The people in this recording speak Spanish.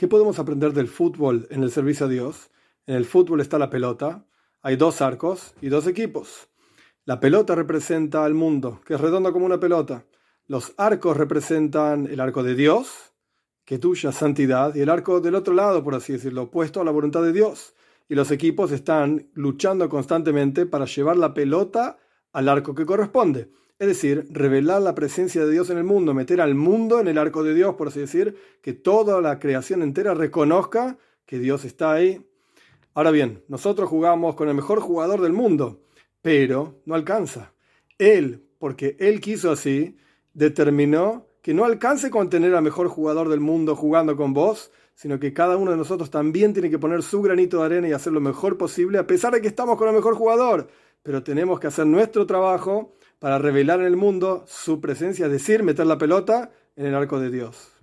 ¿Qué podemos aprender del fútbol en el servicio a Dios? En el fútbol está la pelota, hay dos arcos y dos equipos. La pelota representa al mundo, que es redondo como una pelota. Los arcos representan el arco de Dios, que tuya santidad, y el arco del otro lado, por así decirlo, opuesto a la voluntad de Dios. Y los equipos están luchando constantemente para llevar la pelota al arco que corresponde. Es decir, revelar la presencia de Dios en el mundo, meter al mundo en el arco de Dios, por así decir, que toda la creación entera reconozca que Dios está ahí. Ahora bien, nosotros jugamos con el mejor jugador del mundo, pero no alcanza. Él, porque él quiso así, determinó que no alcance con tener al mejor jugador del mundo jugando con vos, sino que cada uno de nosotros también tiene que poner su granito de arena y hacer lo mejor posible, a pesar de que estamos con el mejor jugador. Pero tenemos que hacer nuestro trabajo para revelar en el mundo su presencia, es decir, meter la pelota en el arco de Dios.